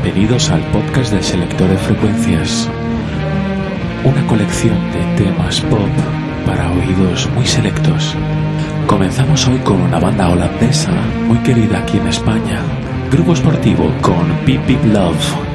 Bienvenidos al podcast del Selector de Frecuencias, una colección de temas pop para oídos muy selectos. Comenzamos hoy con una banda holandesa muy querida aquí en España, Grupo Esportivo con Pip Pip Love.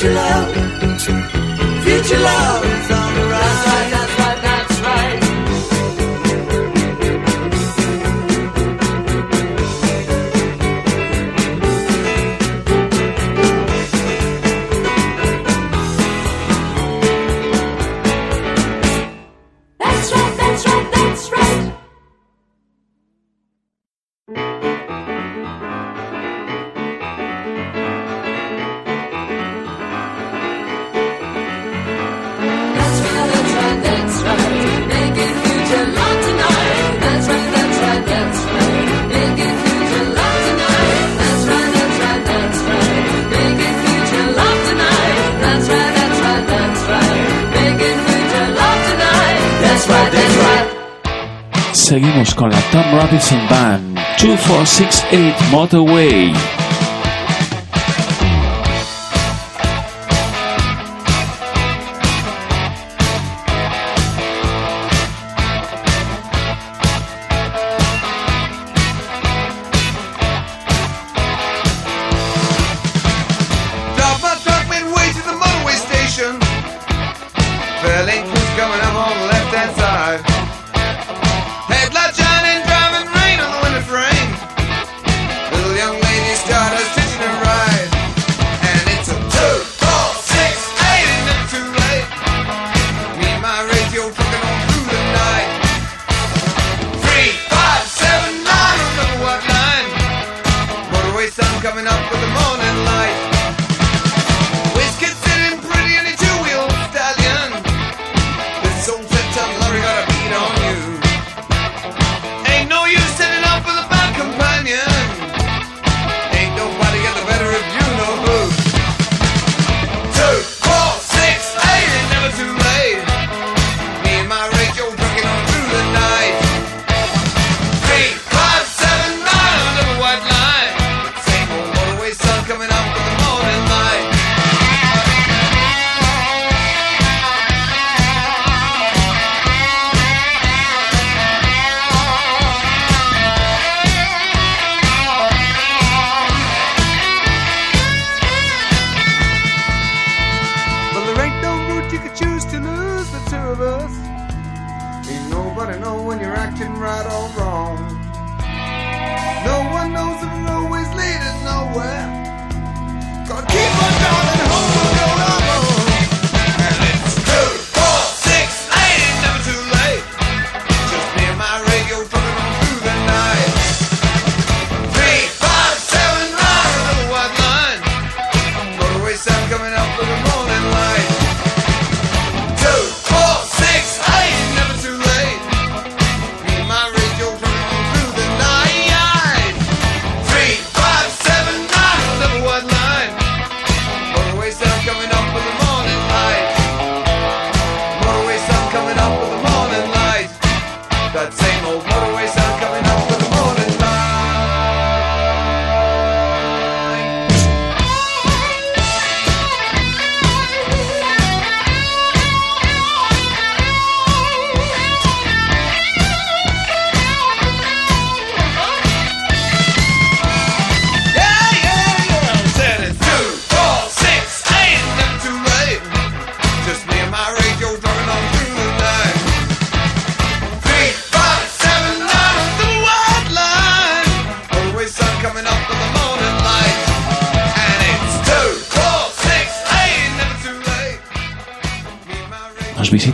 Future love, future love. Is on the rise. con la Tom Robinson Band 2468 Motorway.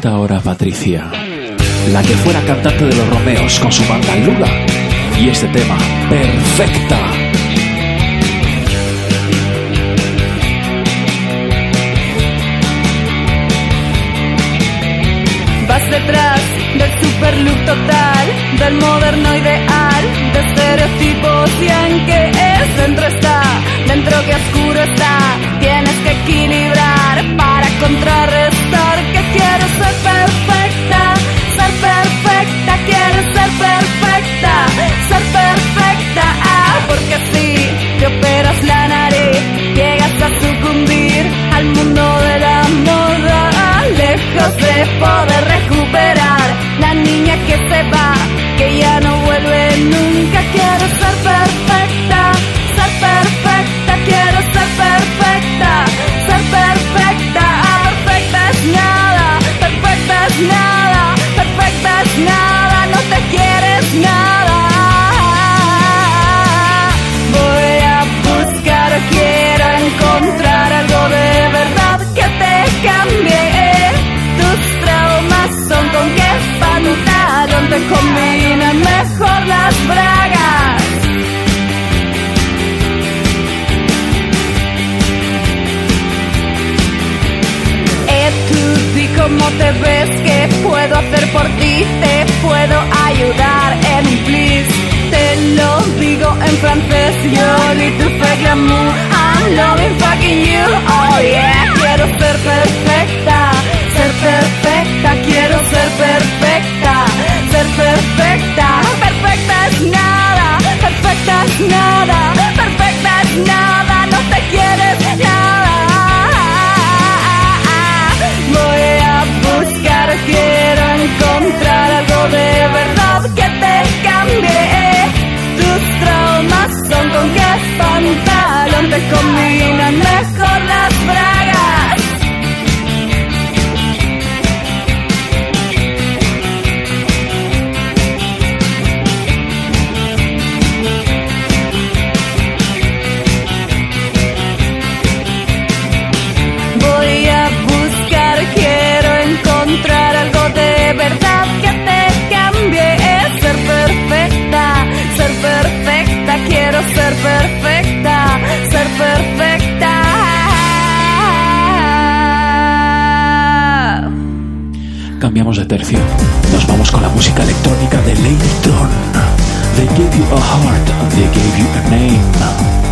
ahora Patricia, la que fuera cantante de los Romeos con su banda Lula. Y este tema, perfecta. francés Yo ni tu glamour I'm loving fucking you, oh yeah Quiero ser feliz. cambiamos de tercio. Nos vamos con la música electrónica de Lady Tron. They gave you a heart, they gave you a name.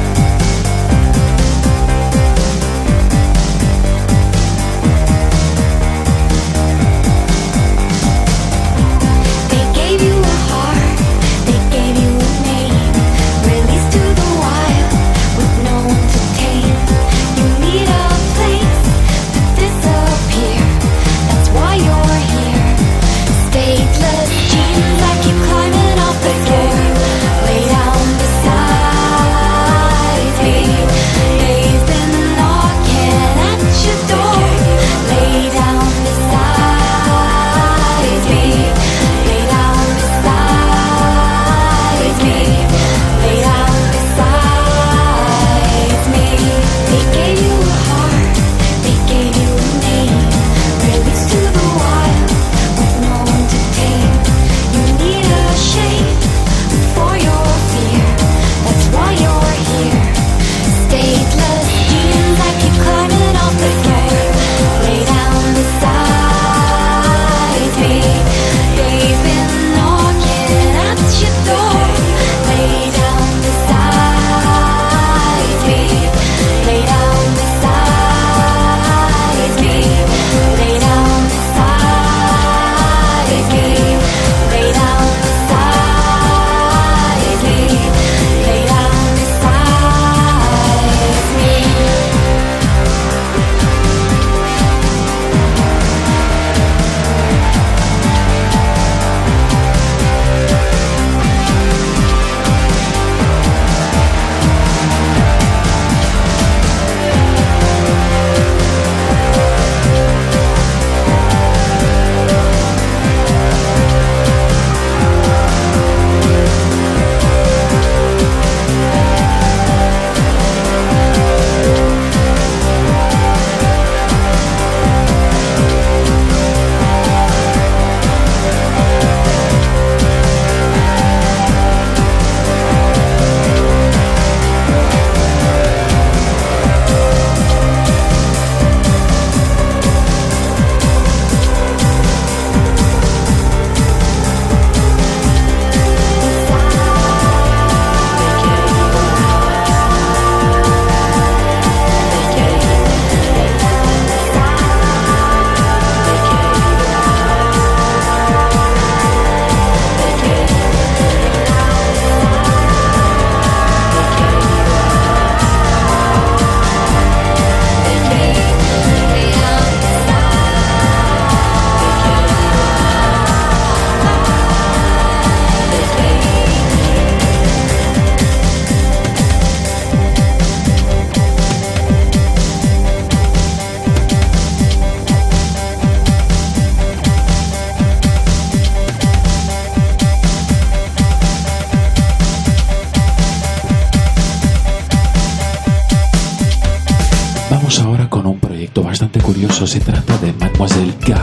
Curioso, se trata de Mademoiselle K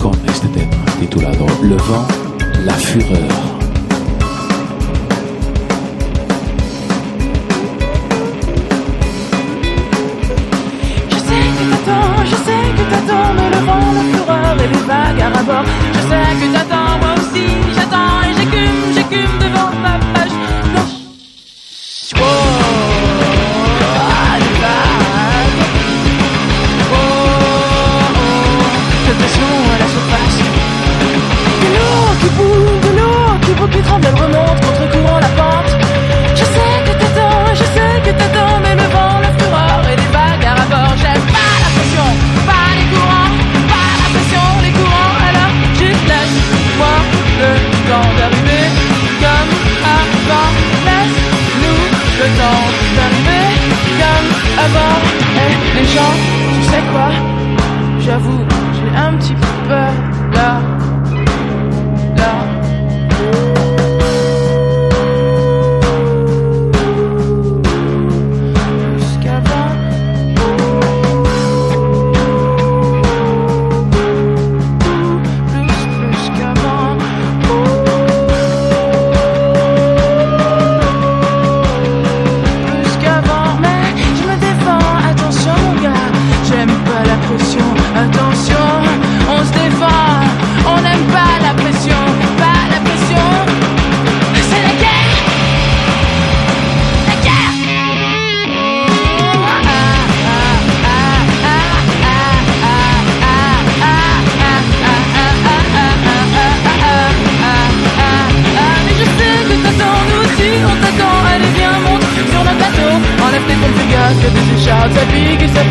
con este tema titulado Le vent, la fureur. Je sais que t'attends, mais le vent, la fureur et les vagues à rabord. Je sais que t'attends, moi aussi,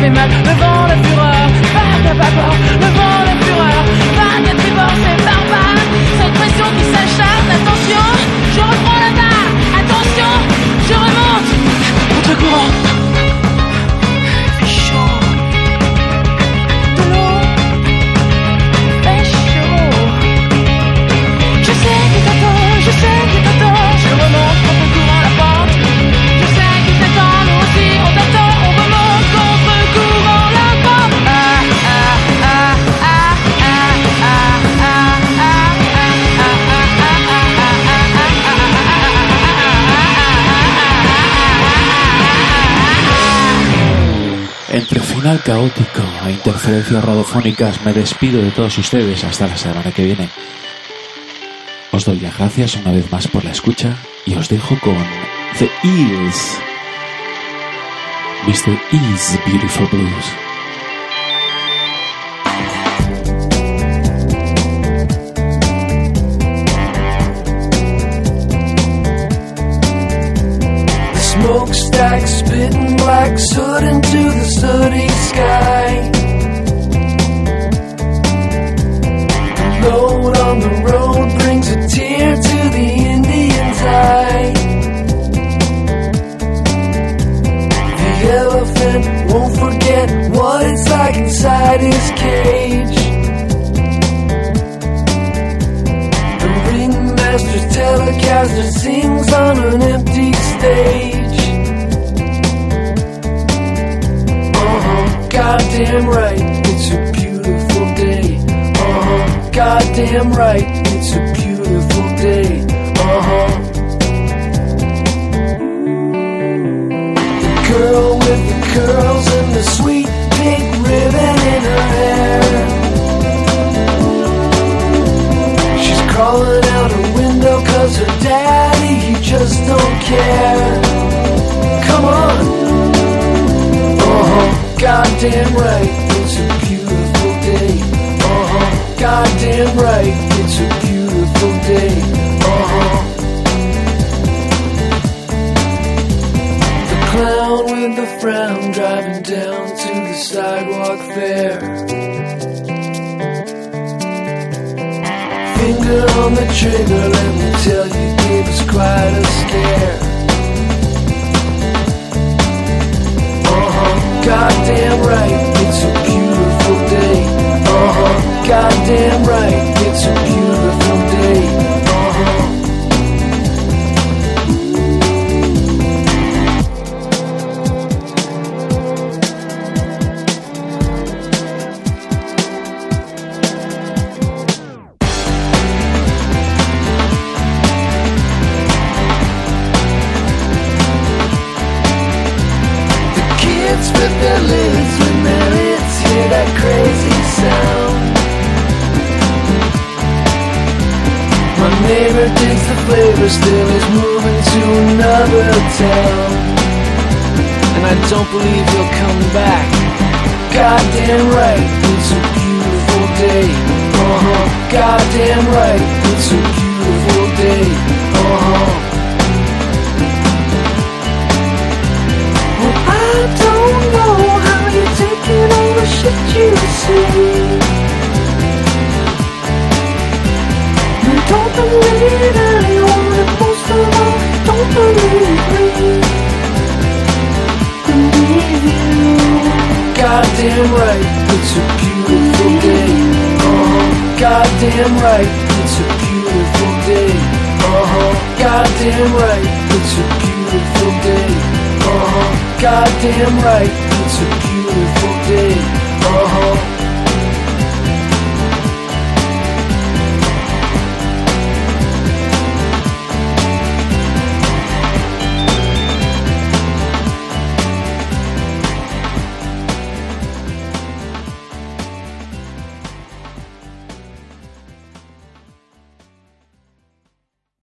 pique et caótico e interferencias radiofónicas me despido de todos ustedes hasta la semana que viene. Os doy las gracias una vez más por la escucha y os dejo con The Eels. Mr. Eels Beautiful Blues. Smokestack spitting black soot into the sooty telecaster sings on an empty stage. Uh huh, goddamn right, it's a beautiful day. Uh huh, goddamn right, it's a beautiful day. Uh huh. The girl with the curls care. Come on. Uh-huh, goddamn right, it's a beautiful day. Uh-huh, goddamn right, it's a beautiful day. Uh-huh. The clown with the frown driving down to the sidewalk fair. Finger on the trigger, let me tell you, quite a scare. Uh huh, goddamn right, it's a beautiful day. Uh huh, goddamn right, it's a another town. And I don't believe he'll come back. Goddamn right, it's a beautiful day. Uh huh. Goddamn right, it's a beautiful day. Uh huh. Well, I don't know how you're taking all the shit you. I don't believe anyone, most of all, Goddamn right, it's a beautiful day. Goddamn right, it's a beautiful day. Uh-huh. Goddamn right, it's a beautiful day. Uh-huh. Goddamn right, it's a beautiful day. Uh-huh.